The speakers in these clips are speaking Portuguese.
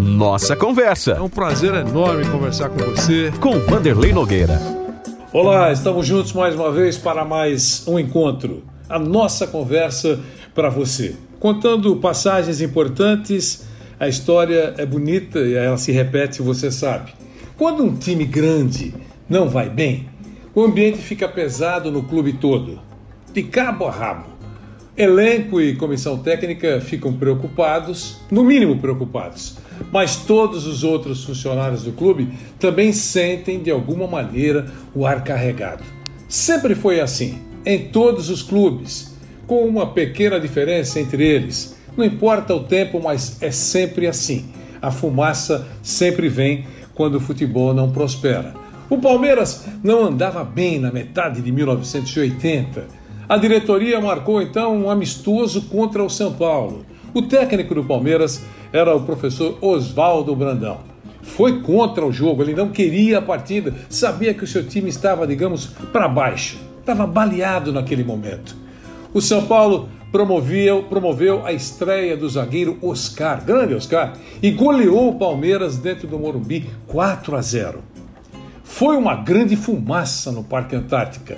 Nossa Conversa. É um prazer enorme conversar com você. Com Vanderlei Nogueira. Olá, estamos juntos mais uma vez para mais um encontro. A nossa conversa para você. Contando passagens importantes, a história é bonita e ela se repete, você sabe. Quando um time grande não vai bem, o ambiente fica pesado no clube todo, de cabo a rabo. Elenco e comissão técnica ficam preocupados, no mínimo preocupados mas todos os outros funcionários do clube também sentem de alguma maneira o ar carregado. Sempre foi assim, em todos os clubes, com uma pequena diferença entre eles. Não importa o tempo, mas é sempre assim. A fumaça sempre vem quando o futebol não prospera. O Palmeiras não andava bem na metade de 1980. A diretoria marcou então um amistoso contra o São Paulo. O técnico do Palmeiras era o professor Oswaldo Brandão. Foi contra o jogo, ele não queria a partida, sabia que o seu time estava, digamos, para baixo, estava baleado naquele momento. O São Paulo promoveu, promoveu a estreia do zagueiro Oscar, grande Oscar, e goleou o Palmeiras dentro do Morumbi 4 a 0. Foi uma grande fumaça no Parque Antártica.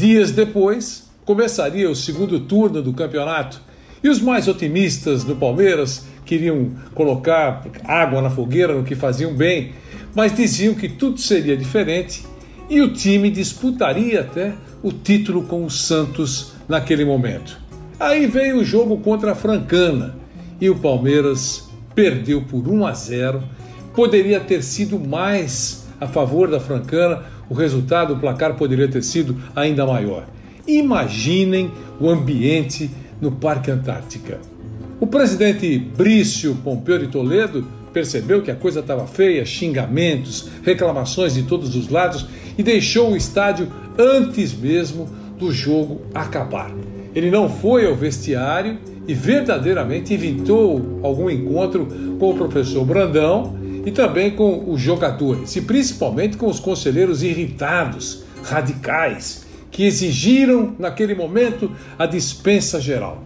Dias depois, começaria o segundo turno do campeonato e os mais otimistas do Palmeiras queriam colocar água na fogueira no que faziam bem, mas diziam que tudo seria diferente e o time disputaria até o título com o Santos naquele momento. Aí veio o jogo contra a Francana e o Palmeiras perdeu por 1 a 0. Poderia ter sido mais a favor da Francana, o resultado, o placar poderia ter sido ainda maior. Imaginem o ambiente no Parque Antártica. O presidente Brício Pompeu de Toledo percebeu que a coisa estava feia, xingamentos, reclamações de todos os lados e deixou o estádio antes mesmo do jogo acabar. Ele não foi ao vestiário e verdadeiramente evitou algum encontro com o professor Brandão e também com os jogadores, e principalmente com os conselheiros irritados, radicais, que exigiram, naquele momento, a dispensa geral.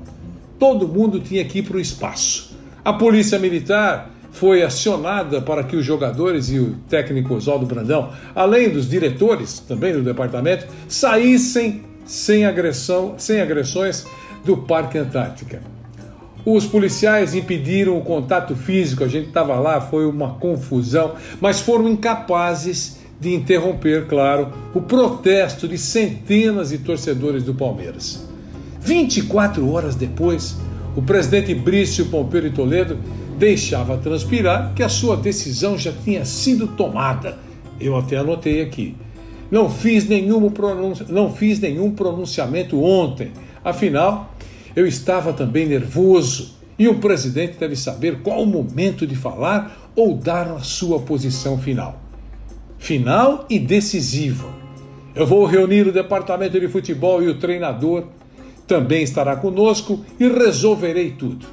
Todo mundo tinha que ir para o espaço. A polícia militar foi acionada para que os jogadores e o técnico Oswaldo Brandão, além dos diretores também do departamento, saíssem sem agressão, sem agressões do Parque Antártica. Os policiais impediram o contato físico, a gente estava lá, foi uma confusão, mas foram incapazes de interromper, claro, o protesto de centenas de torcedores do Palmeiras. 24 horas depois, o presidente Brício Pompeu de Toledo deixava transpirar que a sua decisão já tinha sido tomada. Eu até anotei aqui. Não fiz nenhum, não fiz nenhum pronunciamento ontem. Afinal, eu estava também nervoso e o presidente deve saber qual o momento de falar ou dar a sua posição final final e decisiva. Eu vou reunir o departamento de futebol e o treinador também estará conosco e resolverei tudo.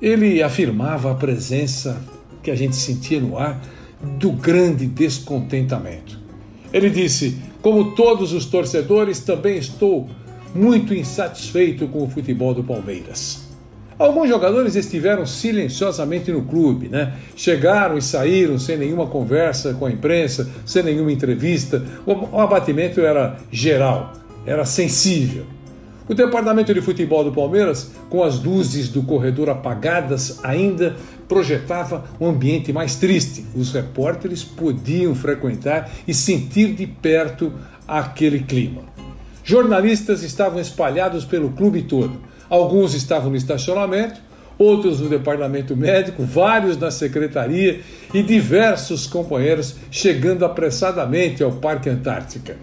Ele afirmava a presença que a gente sentia no ar do grande descontentamento. Ele disse: Como todos os torcedores, também estou muito insatisfeito com o futebol do Palmeiras. Alguns jogadores estiveram silenciosamente no clube, né? Chegaram e saíram sem nenhuma conversa com a imprensa, sem nenhuma entrevista. O abatimento era geral, era sensível. O departamento de futebol do Palmeiras, com as luzes do corredor apagadas, ainda projetava um ambiente mais triste. Os repórteres podiam frequentar e sentir de perto aquele clima. Jornalistas estavam espalhados pelo clube todo Alguns estavam no estacionamento, outros no departamento médico, vários na secretaria e diversos companheiros chegando apressadamente ao Parque Antártica.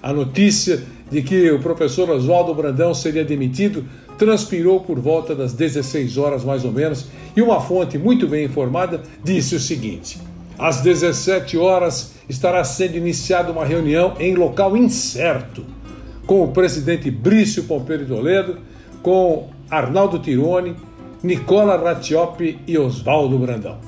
A notícia de que o professor Oswaldo Brandão seria demitido transpirou por volta das 16 horas mais ou menos, e uma fonte muito bem informada disse o seguinte: às 17 horas estará sendo iniciada uma reunião em local incerto com o presidente Brício Pompeu Toledo, com Arnaldo Tironi, Nicola Rattioppi e Oswaldo Brandão.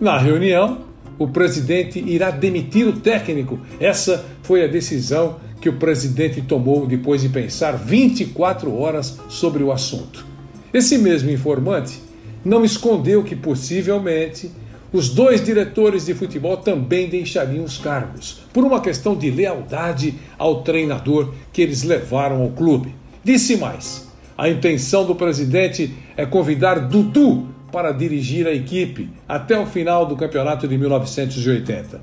Na reunião, o presidente irá demitir o técnico. Essa foi a decisão que o presidente tomou depois de pensar 24 horas sobre o assunto. Esse mesmo informante não escondeu que possivelmente os dois diretores de futebol também deixariam os cargos, por uma questão de lealdade ao treinador que eles levaram ao clube. Disse mais: a intenção do presidente é convidar Dudu para dirigir a equipe até o final do campeonato de 1980.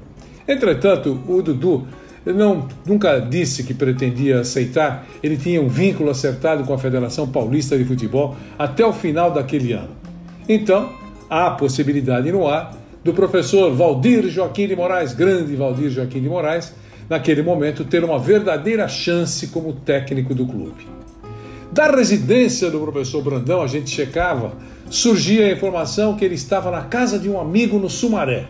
Entretanto, o Dudu não, nunca disse que pretendia aceitar, ele tinha um vínculo acertado com a Federação Paulista de Futebol até o final daquele ano. Então, há a possibilidade no ar do professor Valdir Joaquim de Moraes, grande Valdir Joaquim de Moraes, naquele momento ter uma verdadeira chance como técnico do clube. Da residência do professor Brandão, a gente checava, surgia a informação que ele estava na casa de um amigo no Sumaré.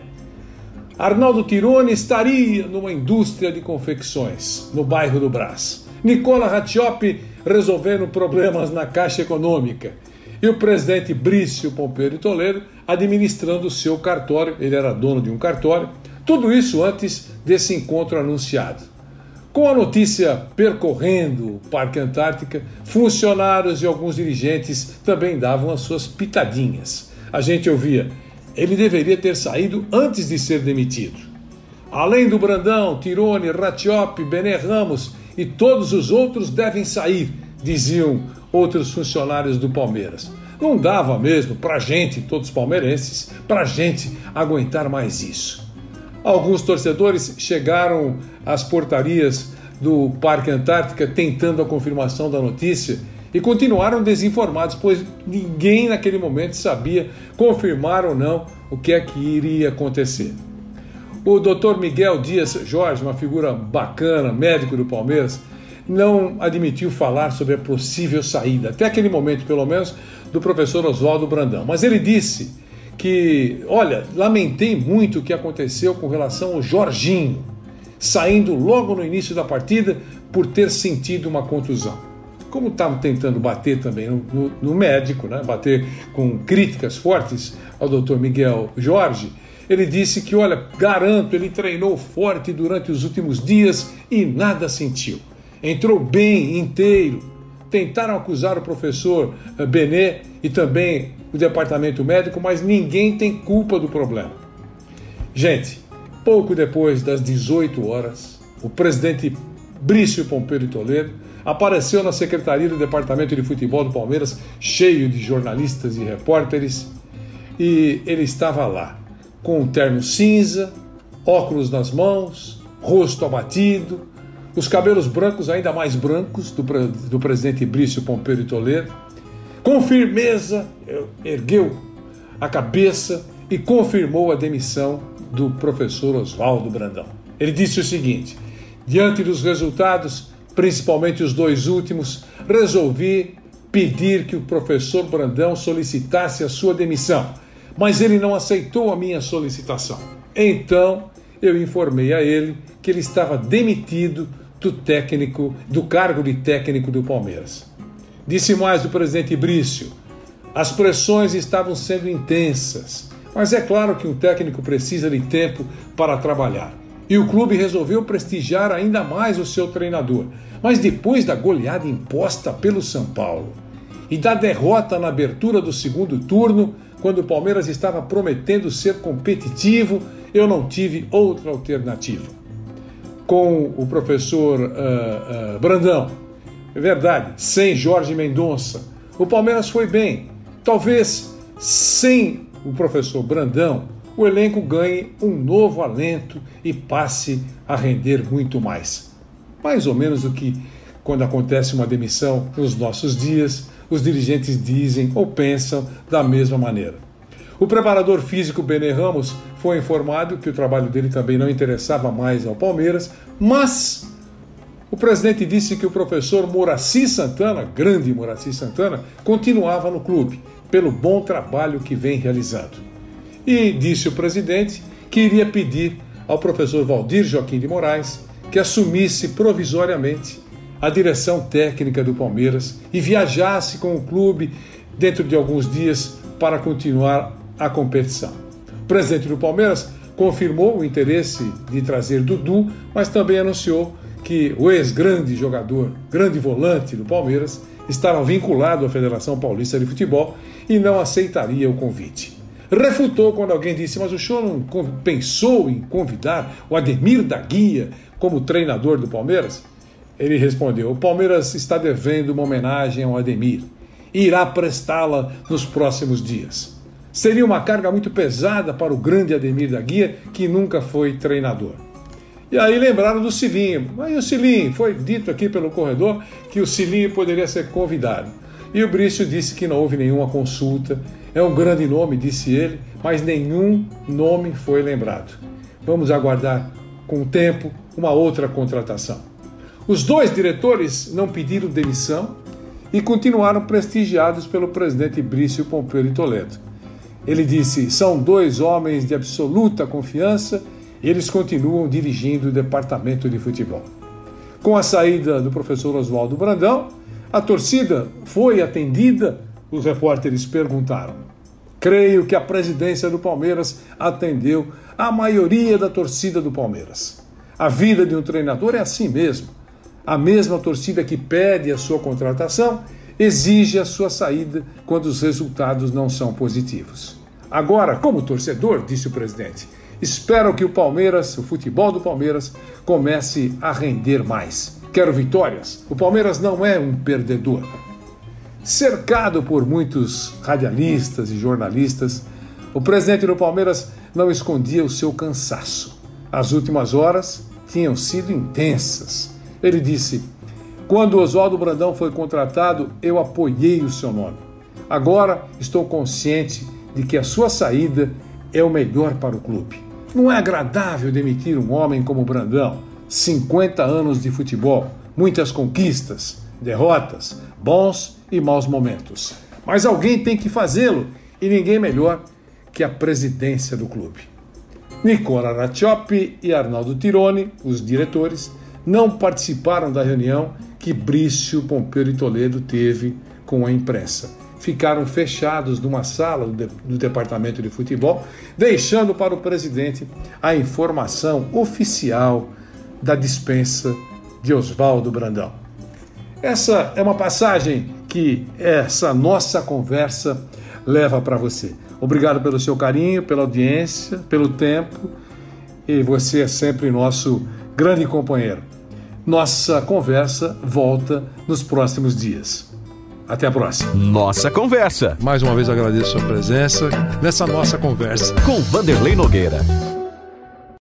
Arnaldo Tironi estaria numa indústria de confecções no bairro do Brás. Nicola Rattioppi resolvendo problemas na Caixa Econômica e o presidente Brício Pompeu de Toledo administrando o seu cartório, ele era dono de um cartório, tudo isso antes desse encontro anunciado. Com a notícia percorrendo o Parque Antártica, funcionários e alguns dirigentes também davam as suas pitadinhas. A gente ouvia, ele deveria ter saído antes de ser demitido. Além do Brandão, Tirone, Ratiop, Bené Ramos e todos os outros devem sair, diziam outros funcionários do Palmeiras. Não dava mesmo para gente, todos palmeirenses, para gente aguentar mais isso. Alguns torcedores chegaram às portarias do Parque Antártica tentando a confirmação da notícia e continuaram desinformados, pois ninguém naquele momento sabia confirmar ou não o que é que iria acontecer. O Dr. Miguel Dias Jorge, uma figura bacana, médico do Palmeiras, não admitiu falar sobre a possível saída, até aquele momento, pelo menos, do professor Oswaldo Brandão. Mas ele disse que, olha, lamentei muito o que aconteceu com relação ao Jorginho, saindo logo no início da partida por ter sentido uma contusão. Como estava tentando bater também no, no, no médico, né, bater com críticas fortes ao doutor Miguel Jorge, ele disse que, olha, garanto, ele treinou forte durante os últimos dias e nada sentiu entrou bem, inteiro. Tentaram acusar o professor eh, Benet e também o departamento médico, mas ninguém tem culpa do problema. Gente, pouco depois das 18 horas, o presidente Brício Pompeu de Toledo apareceu na secretaria do departamento de futebol do Palmeiras, cheio de jornalistas e repórteres, e ele estava lá, com um terno cinza, óculos nas mãos, rosto abatido, os cabelos brancos, ainda mais brancos, do, do presidente Brício Pompeu de Toledo. Com firmeza, ergueu a cabeça e confirmou a demissão do professor Oswaldo Brandão. Ele disse o seguinte: diante dos resultados, principalmente os dois últimos, resolvi pedir que o professor Brandão solicitasse a sua demissão, mas ele não aceitou a minha solicitação. Então, eu informei a ele que ele estava demitido do técnico, do cargo de técnico do Palmeiras. Disse mais o presidente Brício: as pressões estavam sendo intensas, mas é claro que um técnico precisa de tempo para trabalhar. E o clube resolveu prestigiar ainda mais o seu treinador. Mas depois da goleada imposta pelo São Paulo e da derrota na abertura do segundo turno, quando o Palmeiras estava prometendo ser competitivo, eu não tive outra alternativa com o professor uh, uh, Brandão. É verdade, sem Jorge Mendonça. O Palmeiras foi bem. Talvez sem o professor Brandão, o elenco ganhe um novo alento e passe a render muito mais. Mais ou menos o que, quando acontece uma demissão nos nossos dias, os dirigentes dizem ou pensam da mesma maneira. O preparador físico Bene Ramos foi informado que o trabalho dele também não interessava mais ao Palmeiras, mas O presidente disse que o professor Moraci Santana, grande Moraci Santana, continuava no clube pelo bom trabalho que vem realizando. E disse o presidente que iria pedir ao professor Valdir Joaquim de Moraes que assumisse provisoriamente a direção técnica do Palmeiras e viajasse com o clube dentro de alguns dias para continuar a competição. Presidente do Palmeiras confirmou o interesse de trazer Dudu, mas também anunciou que o ex-grande jogador, grande volante do Palmeiras, estava vinculado à Federação Paulista de Futebol e não aceitaria o convite. Refutou quando alguém disse: Mas o senhor não pensou em convidar o Ademir da Guia como treinador do Palmeiras? Ele respondeu: O Palmeiras está devendo uma homenagem ao Ademir e irá prestá-la nos próximos dias. Seria uma carga muito pesada para o grande Ademir da Guia, que nunca foi treinador. E aí lembraram do Cilinho. Aí o Cilinho, foi dito aqui pelo corredor que o Cilinho poderia ser convidado. E o Brício disse que não houve nenhuma consulta. É um grande nome, disse ele, mas nenhum nome foi lembrado. Vamos aguardar com o tempo uma outra contratação. Os dois diretores não pediram demissão e continuaram prestigiados pelo presidente Brício Pompeu de Toledo. Ele disse: são dois homens de absoluta confiança e eles continuam dirigindo o departamento de futebol. Com a saída do professor Oswaldo Brandão, a torcida foi atendida, os repórteres perguntaram. Creio que a presidência do Palmeiras atendeu a maioria da torcida do Palmeiras. A vida de um treinador é assim mesmo. A mesma torcida que pede a sua contratação exige a sua saída quando os resultados não são positivos. Agora, como torcedor, disse o presidente, espero que o Palmeiras, o futebol do Palmeiras, comece a render mais. Quero vitórias. O Palmeiras não é um perdedor. Cercado por muitos radialistas e jornalistas, o presidente do Palmeiras não escondia o seu cansaço. As últimas horas tinham sido intensas ele disse: Quando Oswaldo Brandão foi contratado, eu apoiei o seu nome. Agora estou consciente de que a sua saída é o melhor para o clube. Não é agradável demitir um homem como Brandão, 50 anos de futebol, muitas conquistas, derrotas, bons e maus momentos. Mas alguém tem que fazê-lo e ninguém melhor que a presidência do clube. Nicola Raccioppi e Arnaldo Tironi, os diretores, não participaram da reunião que Brício Pompeu de Toledo teve com a imprensa. Ficaram fechados numa sala do, do departamento de futebol, deixando para o presidente a informação oficial da dispensa de Oswaldo Brandão. Essa é uma passagem que essa nossa conversa leva para você. Obrigado pelo seu carinho, pela audiência, pelo tempo e você é sempre nosso grande companheiro. Nossa conversa volta nos próximos dias. Até a próxima. Nossa conversa. Mais uma vez agradeço a sua presença nessa nossa conversa com Vanderlei Nogueira.